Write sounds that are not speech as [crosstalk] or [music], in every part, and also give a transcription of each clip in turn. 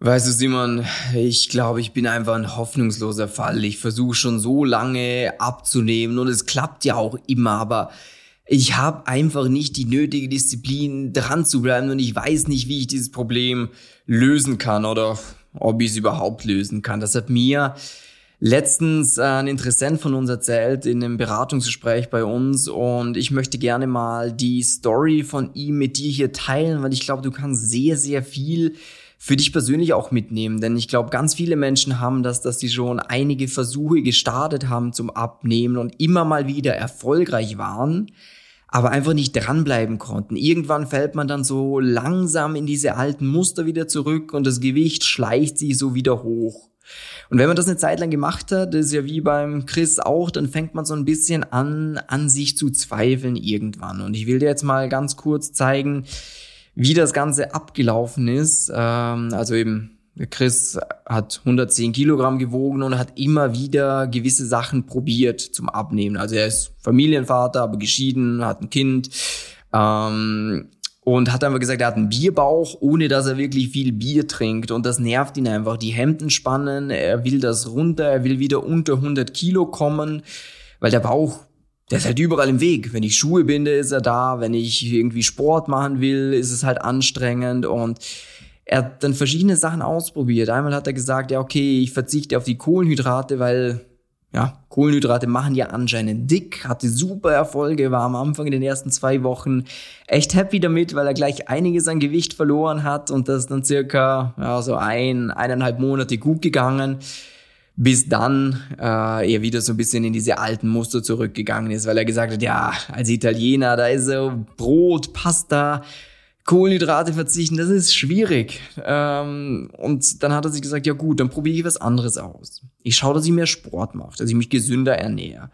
Weißt du, Simon, ich glaube, ich bin einfach ein hoffnungsloser Fall. Ich versuche schon so lange abzunehmen und es klappt ja auch immer, aber ich habe einfach nicht die nötige Disziplin, dran zu bleiben und ich weiß nicht, wie ich dieses Problem lösen kann oder ob ich es überhaupt lösen kann. Das hat mir letztens ein Interessent von uns erzählt in einem Beratungsgespräch bei uns und ich möchte gerne mal die Story von ihm mit dir hier teilen, weil ich glaube, du kannst sehr, sehr viel für dich persönlich auch mitnehmen. Denn ich glaube, ganz viele Menschen haben das, dass sie schon einige Versuche gestartet haben zum Abnehmen und immer mal wieder erfolgreich waren, aber einfach nicht dranbleiben konnten. Irgendwann fällt man dann so langsam in diese alten Muster wieder zurück und das Gewicht schleicht sich so wieder hoch. Und wenn man das eine Zeit lang gemacht hat, ist ja wie beim Chris auch, dann fängt man so ein bisschen an, an sich zu zweifeln irgendwann. Und ich will dir jetzt mal ganz kurz zeigen, wie das Ganze abgelaufen ist. Ähm, also eben, Chris hat 110 Kilogramm gewogen und hat immer wieder gewisse Sachen probiert zum Abnehmen. Also er ist Familienvater, aber geschieden, hat ein Kind. Ähm, und hat einfach gesagt, er hat einen Bierbauch, ohne dass er wirklich viel Bier trinkt. Und das nervt ihn einfach. Die Hemden spannen, er will das runter, er will wieder unter 100 Kilo kommen, weil der Bauch der ist halt überall im Weg. Wenn ich Schuhe binde, ist er da. Wenn ich irgendwie Sport machen will, ist es halt anstrengend und er hat dann verschiedene Sachen ausprobiert. Einmal hat er gesagt, ja, okay, ich verzichte auf die Kohlenhydrate, weil ja, Kohlenhydrate machen ja anscheinend dick, hatte super Erfolge, war am Anfang in den ersten zwei Wochen echt happy damit, weil er gleich einiges an Gewicht verloren hat und das dann circa, ja, so ein, eineinhalb Monate gut gegangen bis dann äh, er wieder so ein bisschen in diese alten Muster zurückgegangen ist, weil er gesagt hat, ja, als Italiener, da ist so Brot, Pasta, Kohlenhydrate verzichten, das ist schwierig. Ähm, und dann hat er sich gesagt, ja gut, dann probiere ich was anderes aus. Ich schaue, dass ich mehr Sport mache, dass ich mich gesünder ernähre.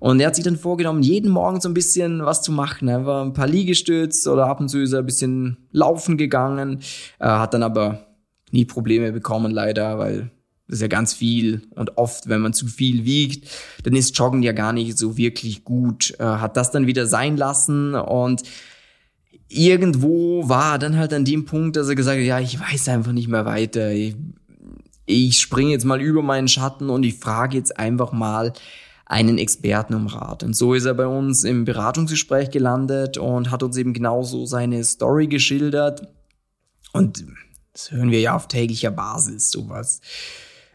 Und er hat sich dann vorgenommen, jeden Morgen so ein bisschen was zu machen. Er war ein paar Liegestütze oder ab und zu ist er ein bisschen laufen gegangen, äh, hat dann aber nie Probleme bekommen leider, weil das ist ja ganz viel. Und oft, wenn man zu viel wiegt, dann ist Joggen ja gar nicht so wirklich gut. Äh, hat das dann wieder sein lassen und irgendwo war dann halt an dem Punkt, dass er gesagt hat, ja, ich weiß einfach nicht mehr weiter. Ich, ich springe jetzt mal über meinen Schatten und ich frage jetzt einfach mal einen Experten um Rat. Und so ist er bei uns im Beratungsgespräch gelandet und hat uns eben genauso seine Story geschildert. Und das hören wir ja auf täglicher Basis, sowas.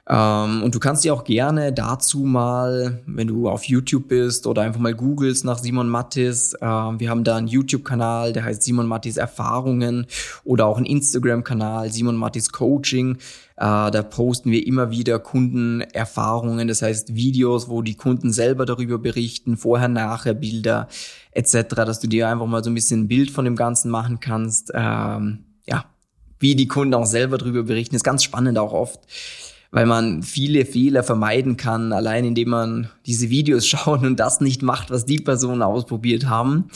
Ähm, und du kannst dir auch gerne dazu mal, wenn du auf YouTube bist oder einfach mal googelst nach Simon Mattis, äh, wir haben da einen YouTube-Kanal, der heißt Simon Mattis Erfahrungen oder auch einen Instagram-Kanal, Simon Mattis Coaching. Äh, da posten wir immer wieder Kundenerfahrungen, das heißt Videos, wo die Kunden selber darüber berichten, vorher, nachher Bilder etc., dass du dir einfach mal so ein bisschen ein Bild von dem Ganzen machen kannst. Ähm, ja, wie die Kunden auch selber darüber berichten, ist ganz spannend auch oft weil man viele Fehler vermeiden kann, allein indem man diese Videos [laughs] schaut und das nicht macht, was die Personen ausprobiert haben.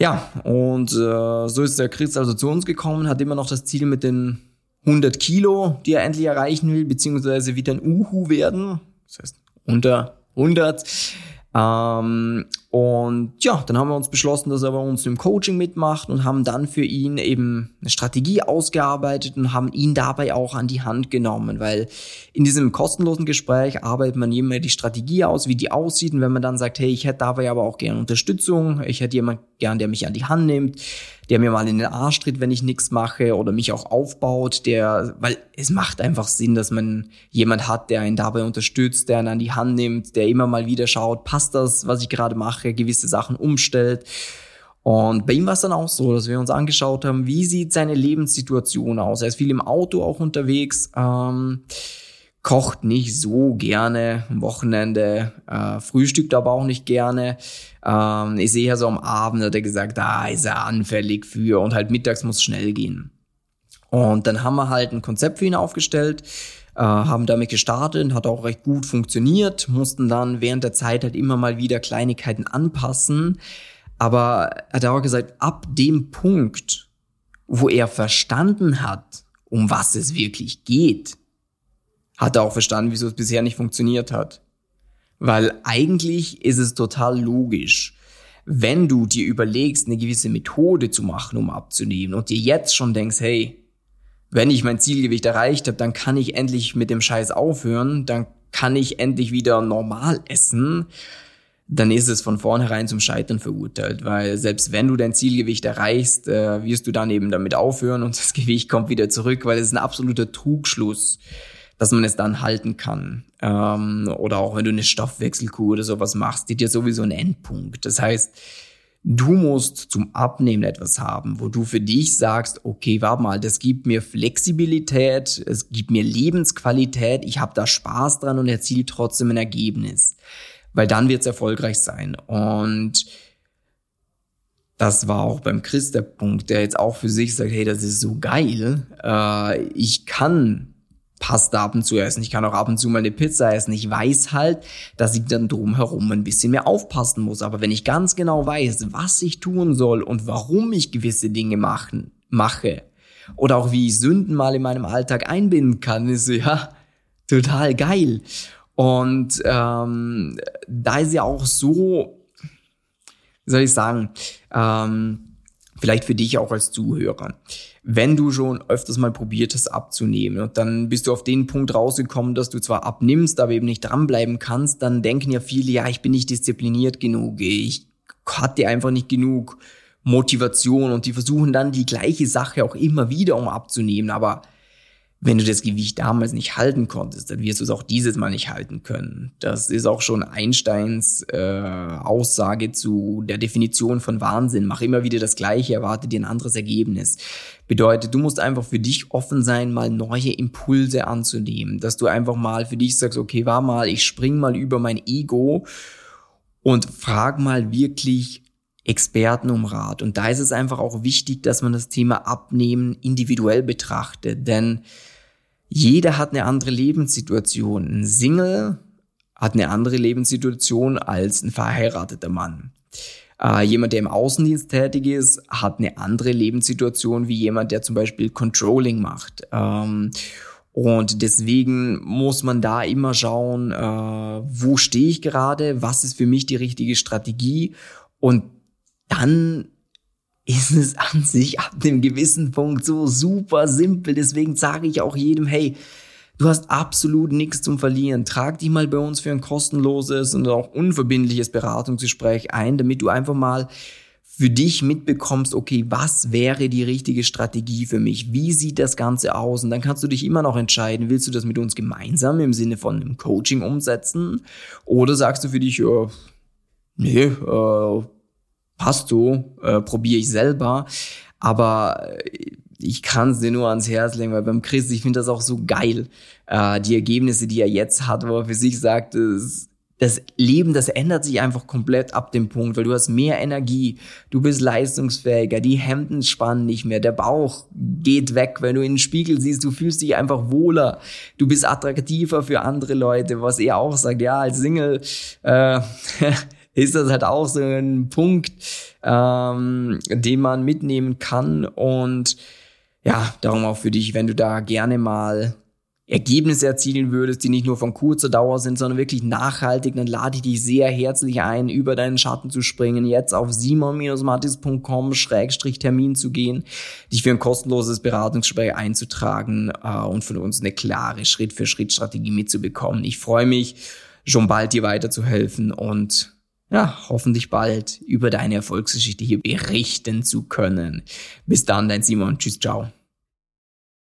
Ja, und äh, so ist der Chris also zu uns gekommen, hat immer noch das Ziel mit den 100 Kilo, die er endlich erreichen will, beziehungsweise wieder ein Uhu werden. Das heißt, unter 100. Ähm, und ja, dann haben wir uns beschlossen, dass er bei uns im Coaching mitmacht und haben dann für ihn eben eine Strategie ausgearbeitet und haben ihn dabei auch an die Hand genommen, weil in diesem kostenlosen Gespräch arbeitet man immer die Strategie aus, wie die aussieht. Und wenn man dann sagt, hey, ich hätte dabei aber auch gerne Unterstützung, ich hätte jemand gern, der mich an die Hand nimmt, der mir mal in den Arsch tritt, wenn ich nichts mache oder mich auch aufbaut, der, weil es macht einfach Sinn, dass man jemand hat, der einen dabei unterstützt, der einen an die Hand nimmt, der immer mal wieder schaut, passt das, was ich gerade mache, gewisse Sachen umstellt. Und bei ihm war es dann auch so, dass wir uns angeschaut haben, wie sieht seine Lebenssituation aus. Er ist viel im Auto auch unterwegs. Ähm, kocht nicht so gerne am Wochenende, äh, frühstückt aber auch nicht gerne. Ähm, ich sehe ja so am Abend, hat er gesagt, da ist er anfällig für und halt mittags muss schnell gehen. Und dann haben wir halt ein Konzept für ihn aufgestellt, äh, haben damit gestartet, hat auch recht gut funktioniert, mussten dann während der Zeit halt immer mal wieder Kleinigkeiten anpassen. Aber er hat auch gesagt, ab dem Punkt, wo er verstanden hat, um was es wirklich geht, hat er auch verstanden, wieso es bisher nicht funktioniert hat. Weil eigentlich ist es total logisch, wenn du dir überlegst, eine gewisse Methode zu machen, um abzunehmen und dir jetzt schon denkst, hey, wenn ich mein Zielgewicht erreicht habe, dann kann ich endlich mit dem Scheiß aufhören, dann kann ich endlich wieder normal essen, dann ist es von vornherein zum Scheitern verurteilt, weil selbst wenn du dein Zielgewicht erreichst, äh, wirst du dann eben damit aufhören und [laughs] das Gewicht kommt wieder zurück, weil es ist ein absoluter Trugschluss, dass man es dann halten kann. Ähm, oder auch wenn du eine Stoffwechselkur oder sowas machst, die dir sowieso ein Endpunkt. Das heißt, Du musst zum Abnehmen etwas haben, wo du für dich sagst, okay, warte mal, das gibt mir Flexibilität, es gibt mir Lebensqualität, ich habe da Spaß dran und erzielt trotzdem ein Ergebnis. Weil dann wird es erfolgreich sein. Und das war auch beim Chris der Punkt, der jetzt auch für sich sagt, hey, das ist so geil. Äh, ich kann Pasta ab und zu essen. Ich kann auch ab und zu mal eine Pizza essen. Ich weiß halt, dass ich dann drumherum ein bisschen mehr aufpassen muss. Aber wenn ich ganz genau weiß, was ich tun soll und warum ich gewisse Dinge machen, mache, oder auch wie ich Sünden mal in meinem Alltag einbinden kann, ist ja total geil. Und ähm, da ist ja auch so, wie soll ich sagen, ähm, vielleicht für dich auch als Zuhörer. Wenn du schon öfters mal probiert hast abzunehmen und dann bist du auf den Punkt rausgekommen, dass du zwar abnimmst, aber eben nicht dranbleiben kannst, dann denken ja viele, ja, ich bin nicht diszipliniert genug, ich hatte einfach nicht genug Motivation und die versuchen dann die gleiche Sache auch immer wieder, um abzunehmen, aber wenn du das Gewicht damals nicht halten konntest, dann wirst du es auch dieses Mal nicht halten können. Das ist auch schon Einsteins äh, Aussage zu der Definition von Wahnsinn. Mach immer wieder das Gleiche, erwarte dir ein anderes Ergebnis. Bedeutet, du musst einfach für dich offen sein, mal neue Impulse anzunehmen. Dass du einfach mal für dich sagst, okay, war mal, ich spring mal über mein Ego und frag mal wirklich Experten um Rat. Und da ist es einfach auch wichtig, dass man das Thema Abnehmen individuell betrachtet. Denn jeder hat eine andere Lebenssituation. Ein Single hat eine andere Lebenssituation als ein verheirateter Mann. Äh, jemand, der im Außendienst tätig ist, hat eine andere Lebenssituation wie jemand, der zum Beispiel Controlling macht. Ähm, und deswegen muss man da immer schauen, äh, wo stehe ich gerade, was ist für mich die richtige Strategie und dann ist es an sich ab dem gewissen Punkt so super simpel. Deswegen sage ich auch jedem, hey, du hast absolut nichts zum Verlieren. Trag dich mal bei uns für ein kostenloses und auch unverbindliches Beratungsgespräch ein, damit du einfach mal für dich mitbekommst, okay, was wäre die richtige Strategie für mich? Wie sieht das Ganze aus? Und dann kannst du dich immer noch entscheiden, willst du das mit uns gemeinsam im Sinne von einem Coaching umsetzen? Oder sagst du für dich, äh, nee, äh, passt so, äh, probiere ich selber. Aber äh, ich kann es dir nur ans Herz legen, weil beim Chris, ich finde das auch so geil. Äh, die Ergebnisse, die er jetzt hat, wo er für sich sagt, das, das Leben, das ändert sich einfach komplett ab dem Punkt, weil du hast mehr Energie, du bist leistungsfähiger, die Hemden spannen nicht mehr, der Bauch geht weg, wenn du in den Spiegel siehst, du fühlst dich einfach wohler, du bist attraktiver für andere Leute, was er auch sagt, ja, als Single, äh, [laughs] ist das halt auch so ein Punkt, ähm, den man mitnehmen kann. Und ja, darum auch für dich, wenn du da gerne mal Ergebnisse erzielen würdest, die nicht nur von kurzer Dauer sind, sondern wirklich nachhaltig, dann lade ich dich sehr herzlich ein, über deinen Schatten zu springen, jetzt auf simon-matis.com Schrägstrich Termin zu gehen, dich für ein kostenloses Beratungsgespräch einzutragen äh, und von uns eine klare Schritt-für-Schritt-Strategie mitzubekommen. Ich freue mich, schon bald dir weiterzuhelfen und ja, hoffentlich bald über deine Erfolgsgeschichte hier berichten zu können. Bis dann, dein Simon. Tschüss, ciao.